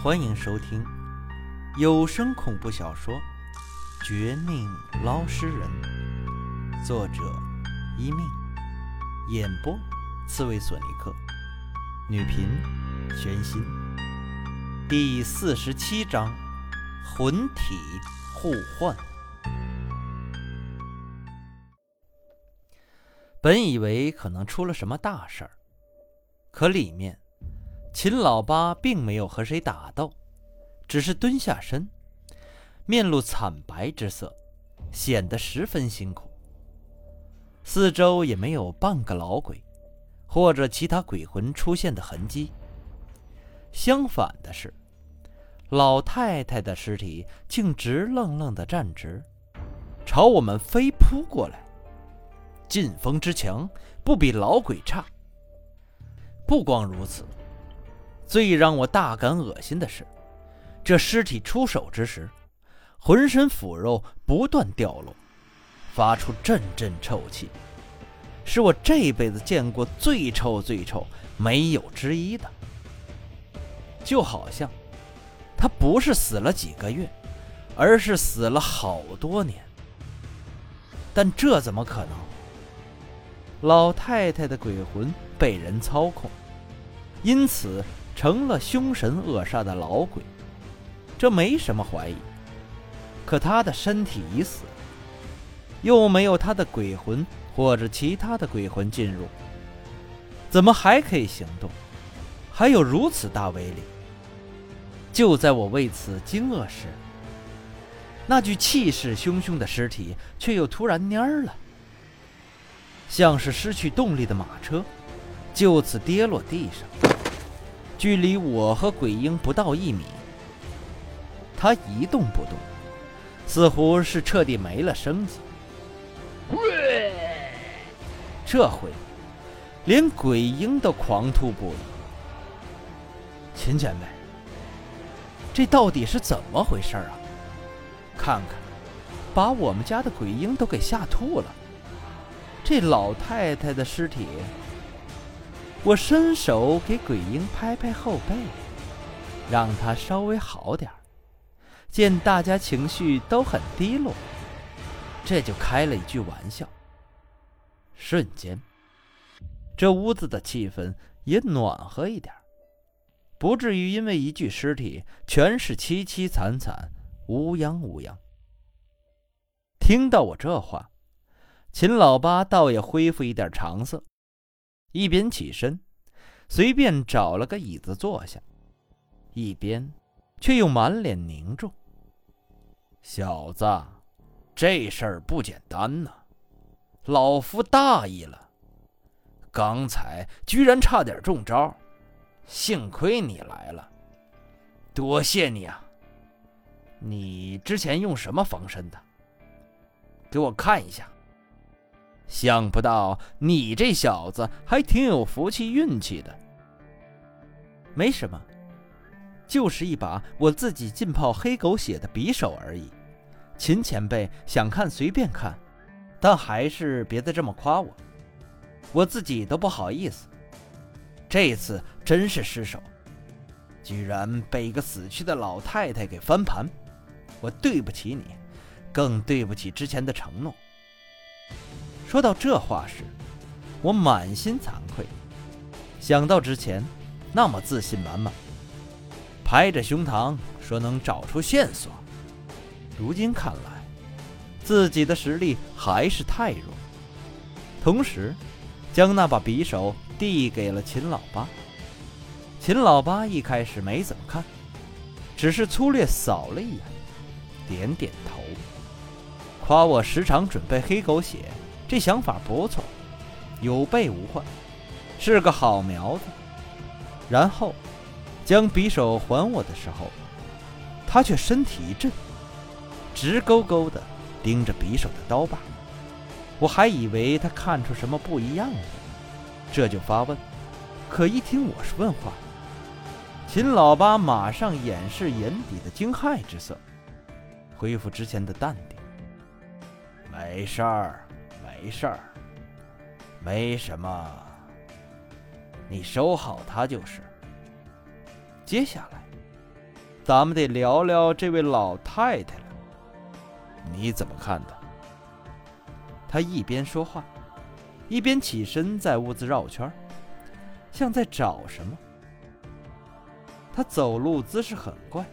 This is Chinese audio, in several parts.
欢迎收听有声恐怖小说《绝命捞尸人》，作者一命，演播刺猬索尼克，女频玄心。第四十七章：魂体互换。本以为可能出了什么大事儿，可里面……秦老八并没有和谁打斗，只是蹲下身，面露惨白之色，显得十分辛苦。四周也没有半个老鬼，或者其他鬼魂出现的痕迹。相反的是，老太太的尸体竟直愣愣地站直，朝我们飞扑过来。劲风之强，不比老鬼差。不光如此。最让我大感恶心的是，这尸体出手之时，浑身腐肉不断掉落，发出阵阵臭气，是我这辈子见过最臭、最臭、没有之一的。就好像他不是死了几个月，而是死了好多年。但这怎么可能？老太太的鬼魂被人操控，因此。成了凶神恶煞的老鬼，这没什么怀疑。可他的身体已死，又没有他的鬼魂或者其他的鬼魂进入，怎么还可以行动？还有如此大威力？就在我为此惊愕时，那具气势汹汹的尸体却又突然蔫了，像是失去动力的马车，就此跌落地上。距离我和鬼婴不到一米，他一动不动，似乎是彻底没了生机。这回，连鬼婴都狂吐不已。秦前辈，这到底是怎么回事啊？看看，把我们家的鬼婴都给吓吐了。这老太太的尸体。我伸手给鬼婴拍拍后背，让他稍微好点见大家情绪都很低落，这就开了一句玩笑。瞬间，这屋子的气氛也暖和一点不至于因为一具尸体全是凄凄惨惨、乌央乌央。听到我这话，秦老八倒也恢复一点常色。一边起身，随便找了个椅子坐下，一边却又满脸凝重。小子，这事儿不简单呐！老夫大意了，刚才居然差点中招，幸亏你来了，多谢你啊！你之前用什么防身的？给我看一下。想不到你这小子还挺有福气运气的。没什么，就是一把我自己浸泡黑狗血的匕首而已。秦前辈想看随便看，但还是别再这么夸我，我自己都不好意思。这次真是失手，居然被一个死去的老太太给翻盘，我对不起你，更对不起之前的承诺。说到这话时，我满心惭愧。想到之前那么自信满满，拍着胸膛说能找出线索，如今看来，自己的实力还是太弱。同时，将那把匕首递给了秦老八。秦老八一开始没怎么看，只是粗略扫了一眼，点点头，夸我时常准备黑狗血。这想法不错，有备无患，是个好苗子。然后，将匕首还我的时候，他却身体一震，直勾勾地盯着匕首的刀把。我还以为他看出什么不一样了，这就发问。可一听我是问话，秦老八马上掩饰眼底的惊骇之色，恢复之前的淡定。没事儿。没事儿，没什么，你收好它就是。接下来，咱们得聊聊这位老太太了。你怎么看的？他一边说话，一边起身在屋子绕圈，像在找什么。他走路姿势很怪，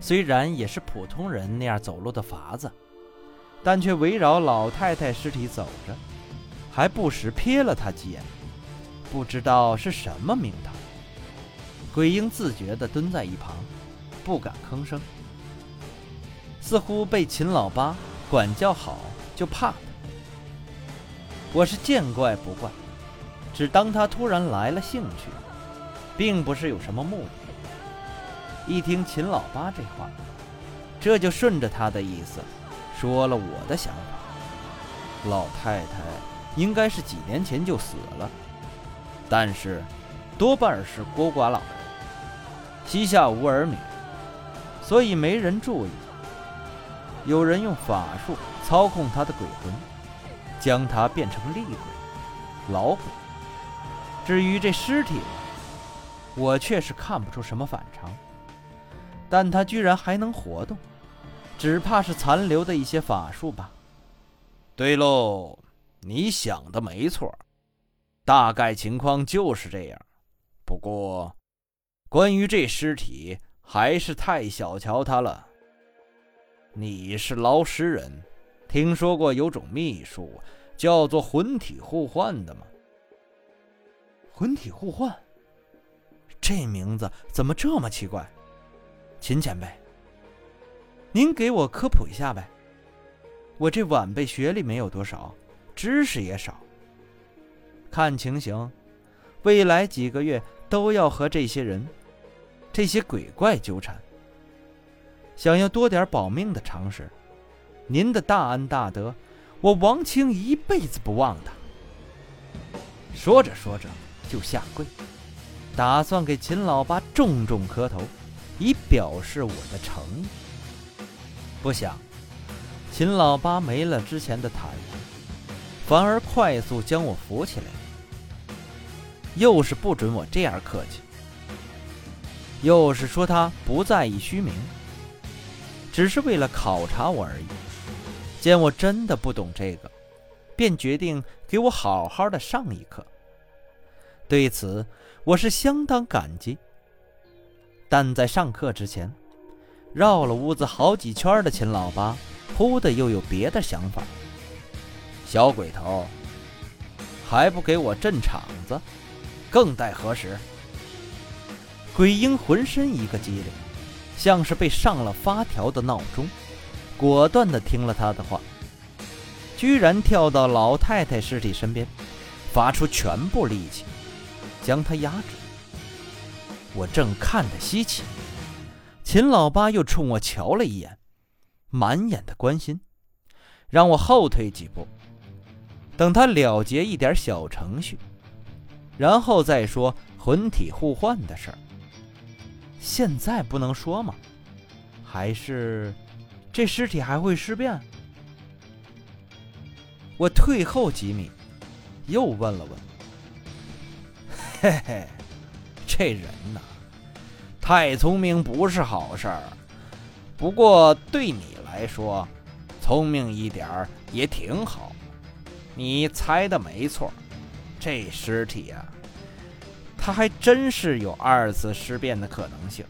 虽然也是普通人那样走路的法子，但却围绕老太太尸体走着，还不时瞥了他几眼，不知道是什么名堂。鬼婴自觉地蹲在一旁，不敢吭声，似乎被秦老八管教好，就怕他。我是见怪不怪，只当他突然来了兴趣，并不是有什么目的。一听秦老八这话，这就顺着他的意思，说了我的想法。老太太应该是几年前就死了，但是多半是孤寡老人。膝下无儿女，所以没人注意。有人用法术操控他的鬼魂，将他变成厉鬼、老鬼。至于这尸体，我却是看不出什么反常。但他居然还能活动，只怕是残留的一些法术吧。对喽，你想的没错，大概情况就是这样。不过。关于这尸体，还是太小瞧他了。你是捞尸人，听说过有种秘术叫做魂体互换的吗？魂体互换，这名字怎么这么奇怪？秦前辈，您给我科普一下呗。我这晚辈学历没有多少，知识也少。看情形，未来几个月都要和这些人。这些鬼怪纠缠，想要多点保命的常识，您的大恩大德，我王清一辈子不忘的。说着说着就下跪，打算给秦老八重重磕头，以表示我的诚意。不想，秦老八没了之前的坦然，反而快速将我扶起来，又是不准我这样客气。又是说他不在意虚名，只是为了考察我而已。见我真的不懂这个，便决定给我好好的上一课。对此，我是相当感激。但在上课之前，绕了屋子好几圈的秦老八，忽的又有别的想法。小鬼头，还不给我镇场子，更待何时？鬼婴浑身一个机灵，像是被上了发条的闹钟，果断地听了他的话，居然跳到老太太尸体身边，发出全部力气将他压制。我正看得稀奇，秦老八又冲我瞧了一眼，满眼的关心，让我后退几步，等他了结一点小程序，然后再说魂体互换的事儿。现在不能说吗？还是这尸体还会尸变？我退后几米，又问了问。嘿嘿，这人呐，太聪明不是好事儿。不过对你来说，聪明一点儿也挺好。你猜的没错，这尸体呀。他还真是有二次尸变的可能性。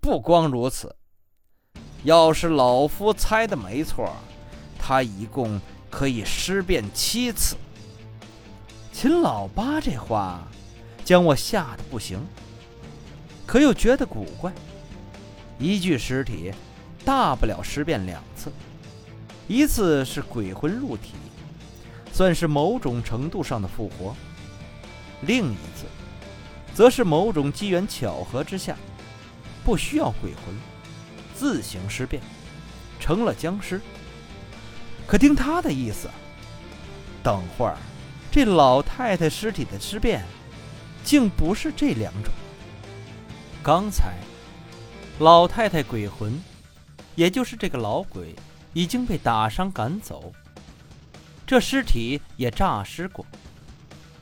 不光如此，要是老夫猜的没错，他一共可以尸变七次。秦老八这话将我吓得不行，可又觉得古怪。一具尸体大不了尸变两次，一次是鬼魂入体，算是某种程度上的复活；另一次。则是某种机缘巧合之下，不需要鬼魂，自行尸变，成了僵尸。可听他的意思，等会儿这老太太尸体的尸变，竟不是这两种。刚才老太太鬼魂，也就是这个老鬼，已经被打伤赶走，这尸体也诈尸过。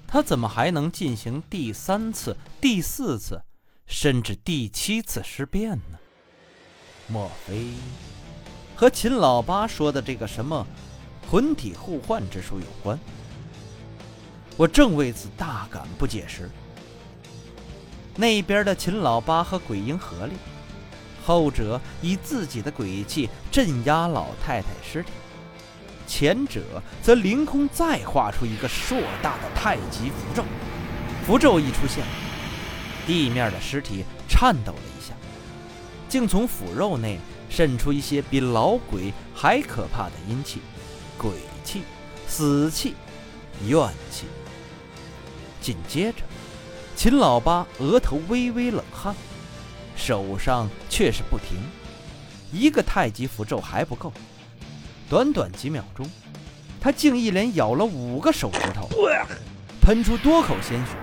他怎么还能进行第三次、第四次甚至第七次尸变呢？莫非和秦老八说的这个什么魂体互换之术有关？我正为此大感不解时，那边的秦老八和鬼婴合力，后者以自己的鬼气镇压老太太尸体，前者则凌空再画出一个硕大的太极符咒。符咒一出现，地面的尸体颤抖了一下，竟从腐肉内渗出一些比老鬼还可怕的阴气、鬼气、死气、怨气。紧接着，秦老八额头微微冷汗，手上却是不停。一个太极符咒还不够，短短几秒钟，他竟一连咬了五个手指头，喷出多口鲜血，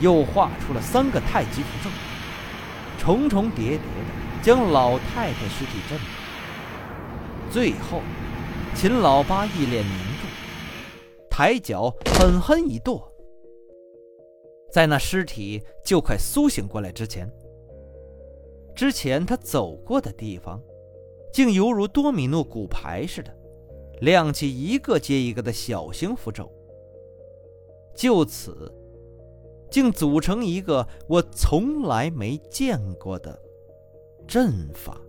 又画出了三个太极符咒，重重叠叠的将老太太尸体镇住。最后，秦老八一脸凝重，抬脚狠狠一跺。在那尸体就快苏醒过来之前，之前他走过的地方，竟犹如多米诺骨牌似的，亮起一个接一个的小型符咒。就此，竟组成一个我从来没见过的阵法。